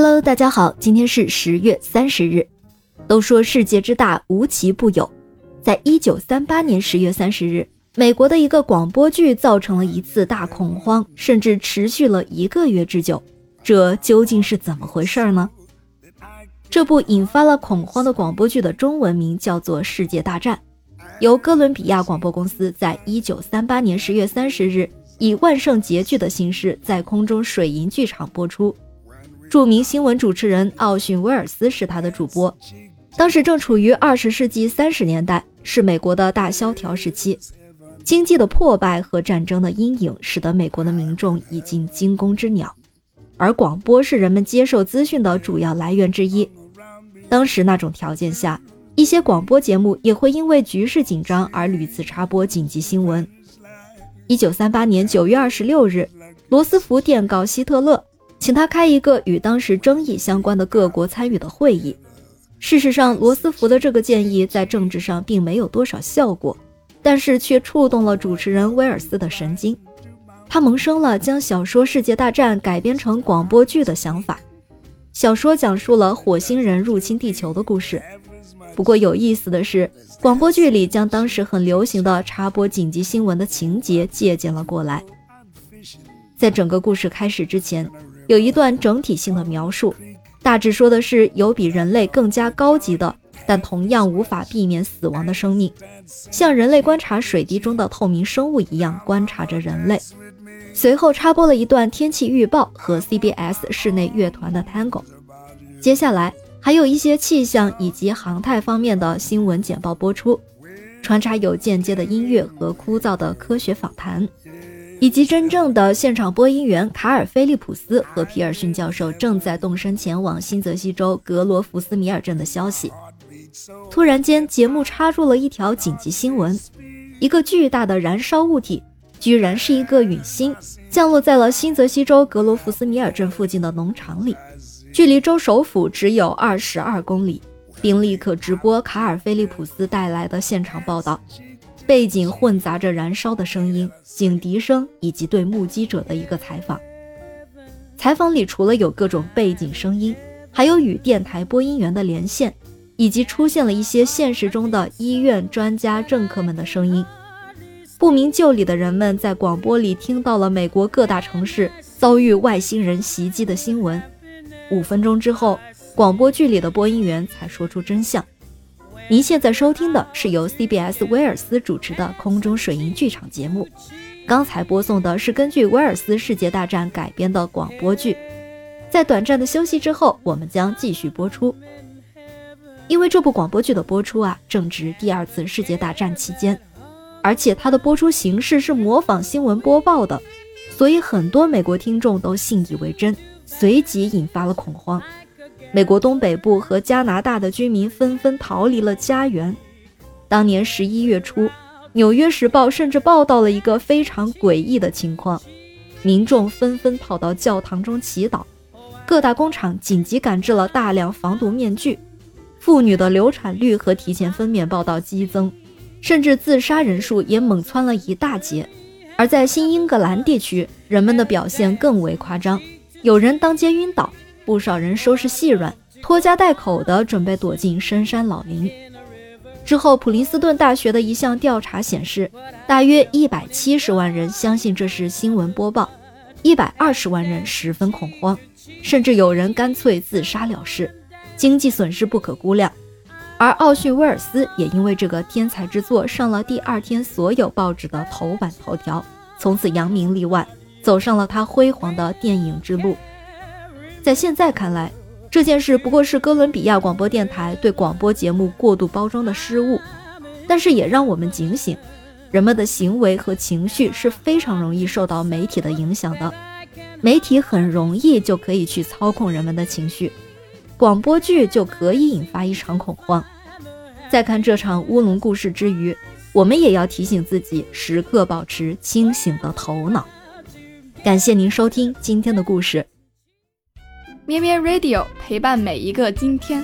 Hello，大家好，今天是十月三十日。都说世界之大，无奇不有。在一九三八年十月三十日，美国的一个广播剧造成了一次大恐慌，甚至持续了一个月之久。这究竟是怎么回事呢？这部引发了恐慌的广播剧的中文名叫做《世界大战》，由哥伦比亚广播公司在一九三八年十月三十日以万圣节剧的形式在空中水银剧场播出。著名新闻主持人奥逊·威尔斯是他的主播。当时正处于二十世纪三十年代，是美国的大萧条时期，经济的破败和战争的阴影使得美国的民众已经惊弓之鸟，而广播是人们接受资讯的主要来源之一。当时那种条件下，一些广播节目也会因为局势紧张而屡次插播紧急新闻。一九三八年九月二十六日，罗斯福电告希特勒。请他开一个与当时争议相关的各国参与的会议。事实上，罗斯福的这个建议在政治上并没有多少效果，但是却触动了主持人威尔斯的神经。他萌生了将小说《世界大战》改编成广播剧的想法。小说讲述了火星人入侵地球的故事。不过有意思的是，广播剧里将当时很流行的插播紧急新闻的情节借鉴了过来。在整个故事开始之前。有一段整体性的描述，大致说的是有比人类更加高级的，但同样无法避免死亡的生命，像人类观察水滴中的透明生物一样观察着人类。随后插播了一段天气预报和 CBS 室内乐团的 Tango，接下来还有一些气象以及航太方面的新闻简报播出，穿插有间接的音乐和枯燥的科学访谈。以及真正的现场播音员卡尔·菲利普斯和皮尔逊教授正在动身前往新泽西州格罗弗斯米尔镇的消息。突然间，节目插入了一条紧急新闻：一个巨大的燃烧物体，居然是一个陨星，降落在了新泽西州格罗弗斯米尔镇附近的农场里，距离州首府只有二十二公里，并立刻直播卡尔·菲利普斯带来的现场报道。背景混杂着燃烧的声音、警笛声以及对目击者的一个采访。采访里除了有各种背景声音，还有与电台播音员的连线，以及出现了一些现实中的医院专家、政客们的声音。不明就里的人们在广播里听到了美国各大城市遭遇外星人袭击的新闻。五分钟之后，广播剧里的播音员才说出真相。您现在收听的是由 CBS 威尔斯主持的空中水银剧场节目。刚才播送的是根据威尔斯世界大战改编的广播剧。在短暂的休息之后，我们将继续播出。因为这部广播剧的播出啊，正值第二次世界大战期间，而且它的播出形式是模仿新闻播报的，所以很多美国听众都信以为真，随即引发了恐慌。美国东北部和加拿大的居民纷纷逃离了家园。当年十一月初，《纽约时报》甚至报道了一个非常诡异的情况：民众纷纷跑到教堂中祈祷，各大工厂紧急赶制了大量防毒面具，妇女的流产率和提前分娩报道激增，甚至自杀人数也猛蹿了一大截。而在新英格兰地区，人们的表现更为夸张，有人当街晕倒。不少人收拾细软，拖家带口的准备躲进深山老林。之后，普林斯顿大学的一项调查显示，大约一百七十万人相信这是新闻播报，一百二十万人十分恐慌，甚至有人干脆自杀了事，经济损失不可估量。而奥逊·威尔斯也因为这个天才之作上了第二天所有报纸的头版头条，从此扬名立万，走上了他辉煌的电影之路。在现在看来，这件事不过是哥伦比亚广播电台对广播节目过度包装的失误，但是也让我们警醒：人们的行为和情绪是非常容易受到媒体的影响的，媒体很容易就可以去操控人们的情绪，广播剧就可以引发一场恐慌。在看这场乌龙故事之余，我们也要提醒自己，时刻保持清醒的头脑。感谢您收听今天的故事。咩咩 Radio 陪伴每一个今天。